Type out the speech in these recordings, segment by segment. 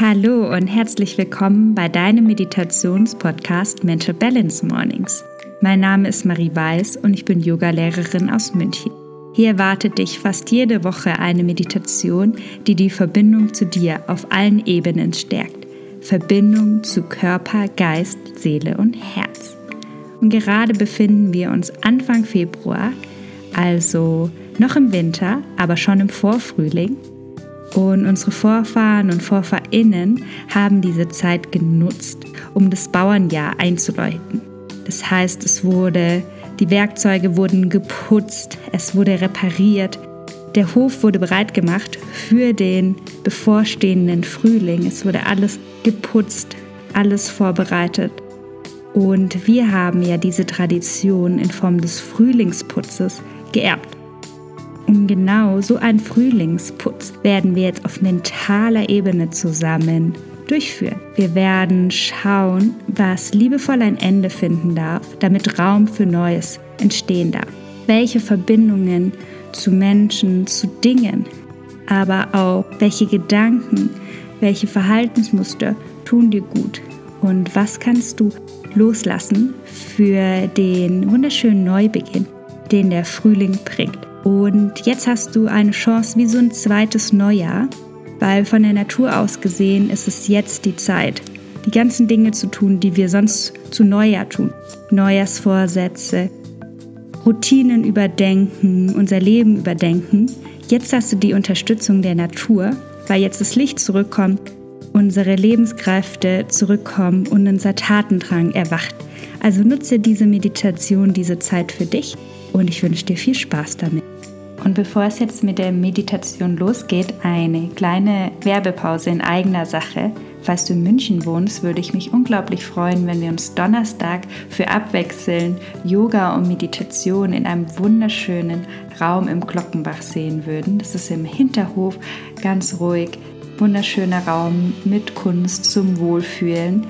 Hallo und herzlich willkommen bei deinem Meditationspodcast Mental Balance Mornings. Mein Name ist Marie Weiß und ich bin Yogalehrerin aus München. Hier erwartet dich fast jede Woche eine Meditation, die die Verbindung zu dir auf allen Ebenen stärkt. Verbindung zu Körper, Geist, Seele und Herz. Und gerade befinden wir uns Anfang Februar, also noch im Winter, aber schon im Vorfrühling. Und unsere Vorfahren und Vorfahrinnen haben diese Zeit genutzt, um das Bauernjahr einzuläuten. Das heißt, es wurde, die Werkzeuge wurden geputzt, es wurde repariert, der Hof wurde bereit gemacht für den bevorstehenden Frühling. Es wurde alles geputzt, alles vorbereitet. Und wir haben ja diese Tradition in Form des Frühlingsputzes geerbt. Und genau so einen Frühlingsputz werden wir jetzt auf mentaler Ebene zusammen durchführen. Wir werden schauen, was liebevoll ein Ende finden darf, damit Raum für Neues entstehen darf. Welche Verbindungen zu Menschen, zu Dingen, aber auch welche Gedanken, welche Verhaltensmuster tun dir gut und was kannst du loslassen für den wunderschönen Neubeginn, den der Frühling bringt. Und jetzt hast du eine Chance wie so ein zweites Neujahr, weil von der Natur aus gesehen ist es jetzt die Zeit, die ganzen Dinge zu tun, die wir sonst zu Neujahr tun. Neujahrsvorsätze, Routinen überdenken, unser Leben überdenken. Jetzt hast du die Unterstützung der Natur, weil jetzt das Licht zurückkommt, unsere Lebenskräfte zurückkommen und unser Tatendrang erwacht. Also nutze diese Meditation, diese Zeit für dich und ich wünsche dir viel Spaß damit. Und bevor es jetzt mit der Meditation losgeht, eine kleine Werbepause in eigener Sache. Falls du in München wohnst, würde ich mich unglaublich freuen, wenn wir uns Donnerstag für Abwechseln Yoga und Meditation in einem wunderschönen Raum im Glockenbach sehen würden. Das ist im Hinterhof ganz ruhig, wunderschöner Raum mit Kunst zum Wohlfühlen.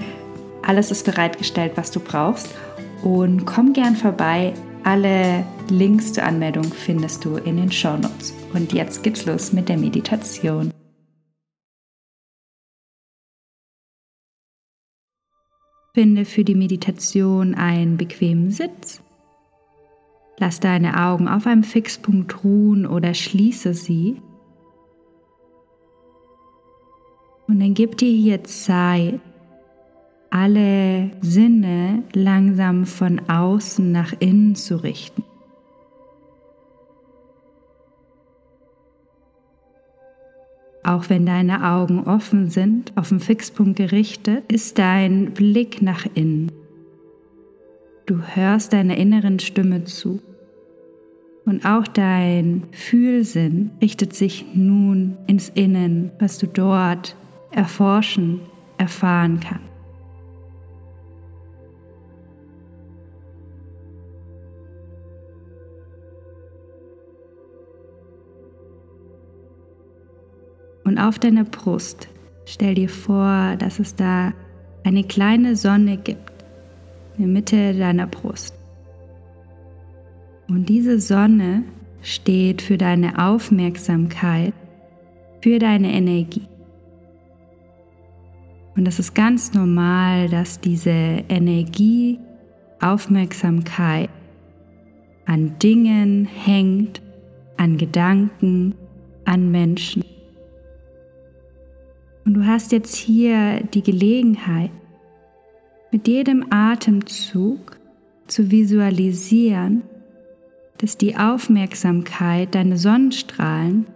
Alles ist bereitgestellt, was du brauchst. Und komm gern vorbei. Alle Links zur Anmeldung findest du in den Show Notes. Und jetzt geht's los mit der Meditation. Finde für die Meditation einen bequemen Sitz. Lass deine Augen auf einem Fixpunkt ruhen oder schließe sie. Und dann gib dir hier Zeit, alle Sinne langsam von außen nach innen zu richten. Auch wenn deine Augen offen sind, auf den Fixpunkt gerichtet, ist dein Blick nach innen. Du hörst deiner inneren Stimme zu. Und auch dein Fühlsinn richtet sich nun ins Innen, was du dort erforschen, erfahren kannst. Und auf deiner Brust stell dir vor, dass es da eine kleine Sonne gibt in der Mitte deiner Brust. Und diese Sonne steht für deine Aufmerksamkeit, für deine Energie. Und es ist ganz normal, dass diese Energie, Aufmerksamkeit an Dingen hängt, an Gedanken, an Menschen. Und du hast jetzt hier die Gelegenheit, mit jedem Atemzug zu visualisieren, dass die Aufmerksamkeit, deine Sonnenstrahlen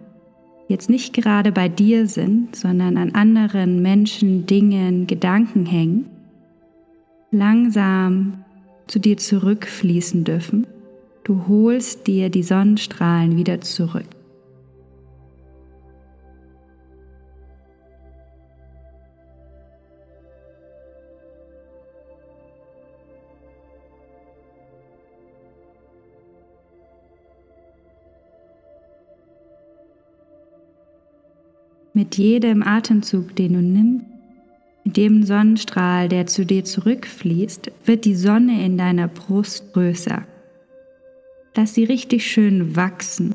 jetzt nicht gerade bei dir sind, sondern an anderen Menschen, Dingen, Gedanken hängen, langsam zu dir zurückfließen dürfen. Du holst dir die Sonnenstrahlen wieder zurück. Mit jedem Atemzug, den du nimmst, mit jedem Sonnenstrahl, der zu dir zurückfließt, wird die Sonne in deiner Brust größer. Lass sie richtig schön wachsen.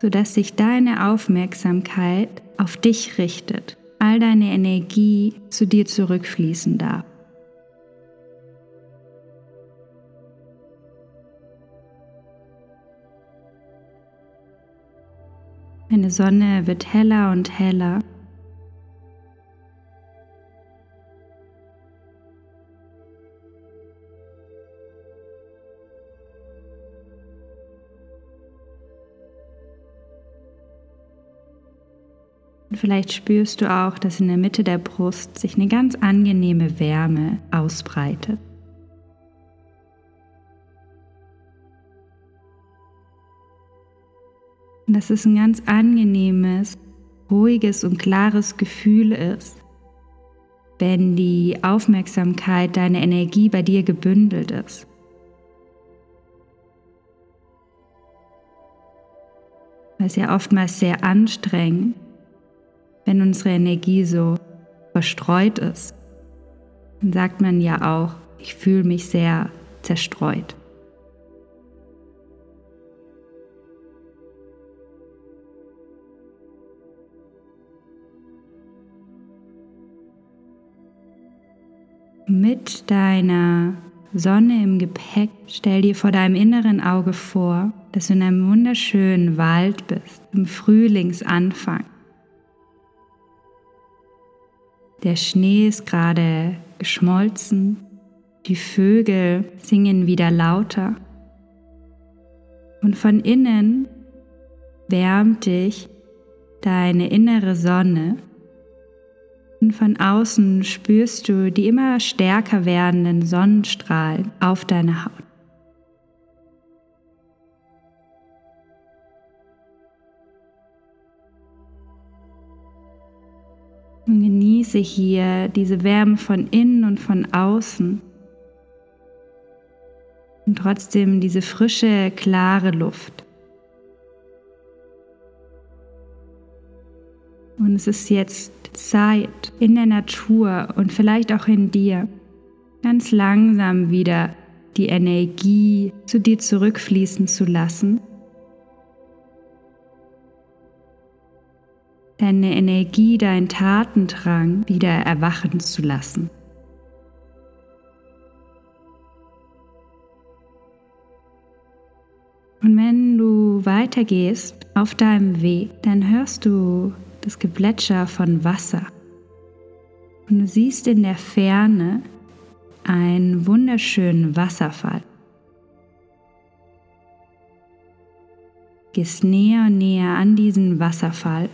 sodass sich deine Aufmerksamkeit auf dich richtet, all deine Energie zu dir zurückfließen darf. Eine Sonne wird heller und heller vielleicht spürst du auch, dass in der Mitte der Brust sich eine ganz angenehme Wärme ausbreitet. Und dass es ein ganz angenehmes, ruhiges und klares Gefühl ist, wenn die Aufmerksamkeit, deine Energie bei dir gebündelt ist. Weil es ja oftmals sehr anstrengend wenn unsere Energie so verstreut ist, dann sagt man ja auch, ich fühle mich sehr zerstreut. Mit deiner Sonne im Gepäck stell dir vor deinem inneren Auge vor, dass du in einem wunderschönen Wald bist, im Frühlingsanfang. Der Schnee ist gerade geschmolzen, die Vögel singen wieder lauter und von innen wärmt dich deine innere Sonne von außen spürst du die immer stärker werdenden Sonnenstrahlen auf deiner Haut. Und genieße hier diese Wärme von innen und von außen. Und trotzdem diese frische, klare Luft. Und es ist jetzt Zeit in der Natur und vielleicht auch in dir, ganz langsam wieder die Energie zu dir zurückfließen zu lassen deine Energie, dein Tatendrang wieder erwachen zu lassen. Und wenn du weitergehst auf deinem Weg, dann hörst du das Geplätscher von Wasser. Und du siehst in der Ferne einen wunderschönen Wasserfall. Gehst näher und näher an diesen Wasserfall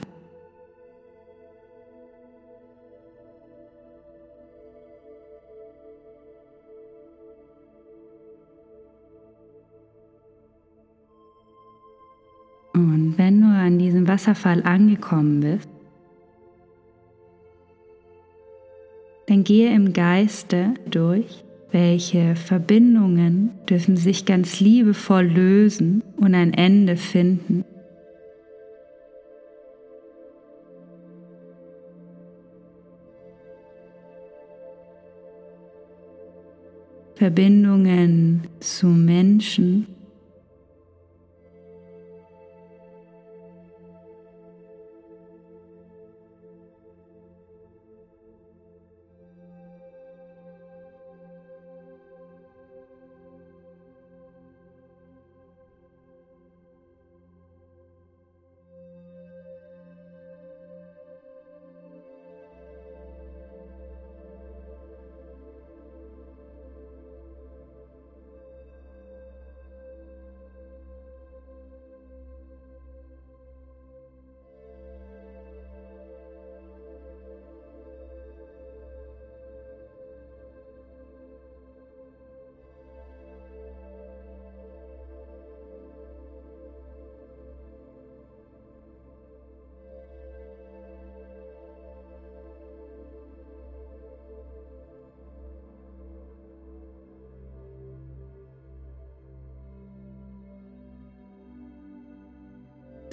Und wenn du an diesem Wasserfall angekommen bist, dann gehe im Geiste durch, welche Verbindungen dürfen sich ganz liebevoll lösen und ein Ende finden. Verbindungen zu Menschen,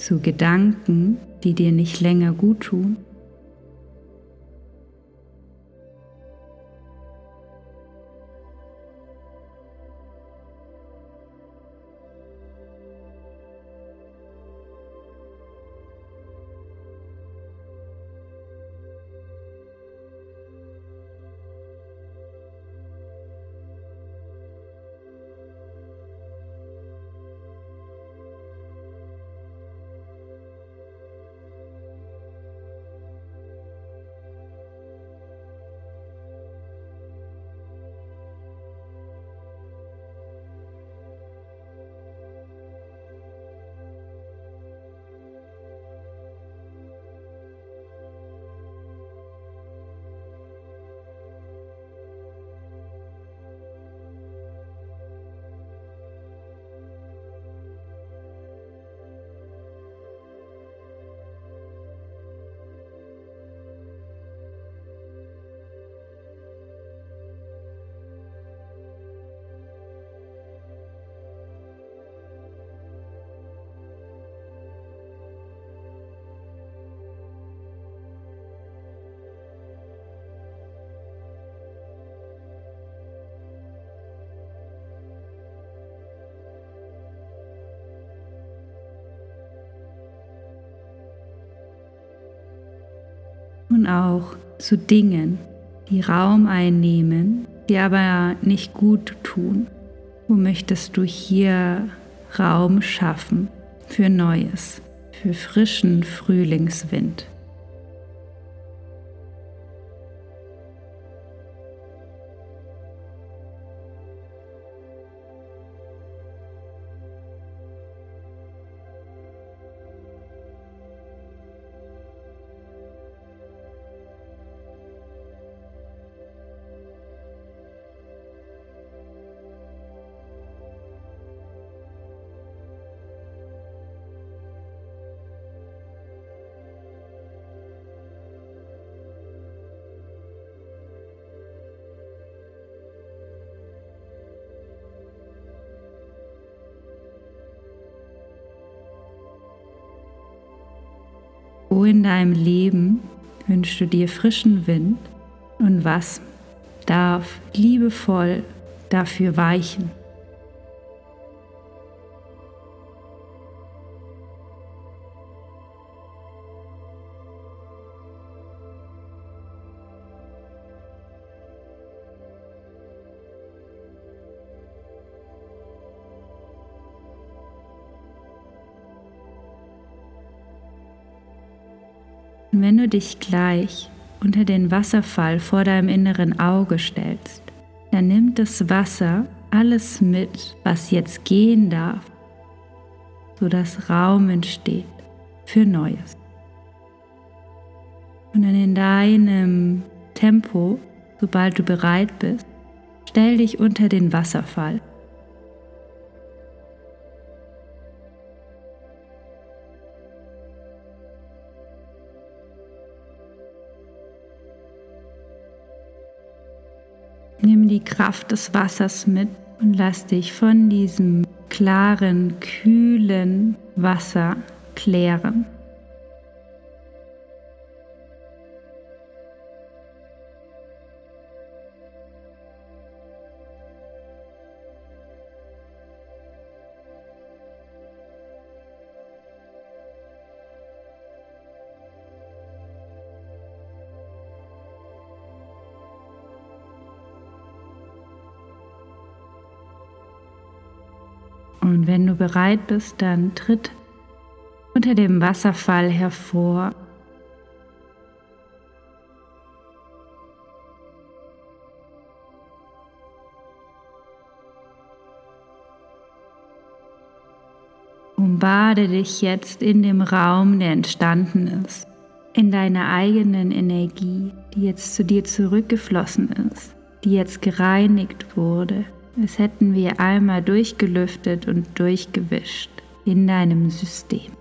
zu Gedanken, die dir nicht länger gut tun. Und auch zu Dingen, die Raum einnehmen, die aber nicht gut tun. Wo möchtest du hier Raum schaffen für Neues, für frischen Frühlingswind? Wo in deinem Leben wünschst du dir frischen Wind und was darf liebevoll dafür weichen? Dich gleich unter den Wasserfall vor deinem inneren Auge stellst, dann nimmt das Wasser alles mit, was jetzt gehen darf, sodass Raum entsteht für Neues. Und dann in deinem Tempo, sobald du bereit bist, stell dich unter den Wasserfall. Nimm die Kraft des Wassers mit und lass dich von diesem klaren, kühlen Wasser klären. Und wenn du bereit bist, dann tritt unter dem Wasserfall hervor. Bade dich jetzt in dem Raum, der entstanden ist, in deiner eigenen Energie, die jetzt zu dir zurückgeflossen ist, die jetzt gereinigt wurde als hätten wir einmal durchgelüftet und durchgewischt in deinem System.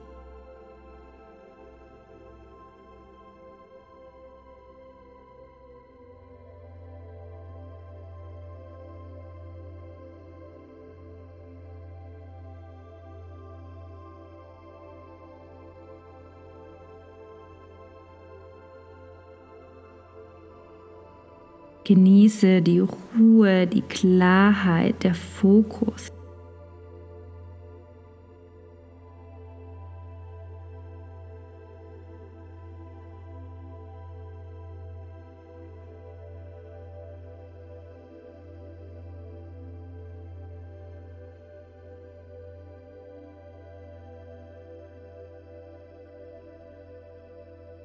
Genieße die Ruhe, die Klarheit, der Fokus.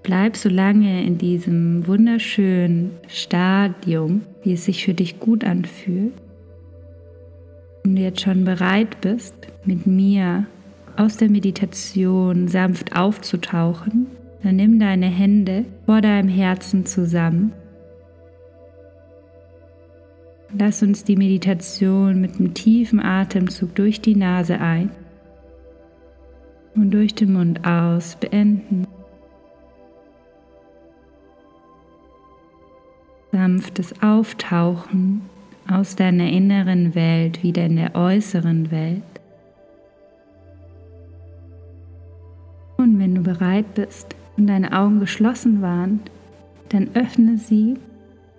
Bleib so lange in diesem wunderschönen Stadium, wie es sich für dich gut anfühlt. Wenn du jetzt schon bereit bist, mit mir aus der Meditation sanft aufzutauchen, dann nimm deine Hände vor deinem Herzen zusammen. Lass uns die Meditation mit einem tiefen Atemzug durch die Nase ein und durch den Mund aus beenden. Sanftes Auftauchen aus deiner inneren Welt wieder in der äußeren Welt. Und wenn du bereit bist und deine Augen geschlossen waren, dann öffne sie.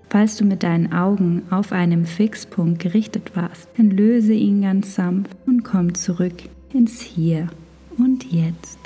Falls du mit deinen Augen auf einem Fixpunkt gerichtet warst, dann löse ihn ganz sanft und komm zurück ins Hier und Jetzt.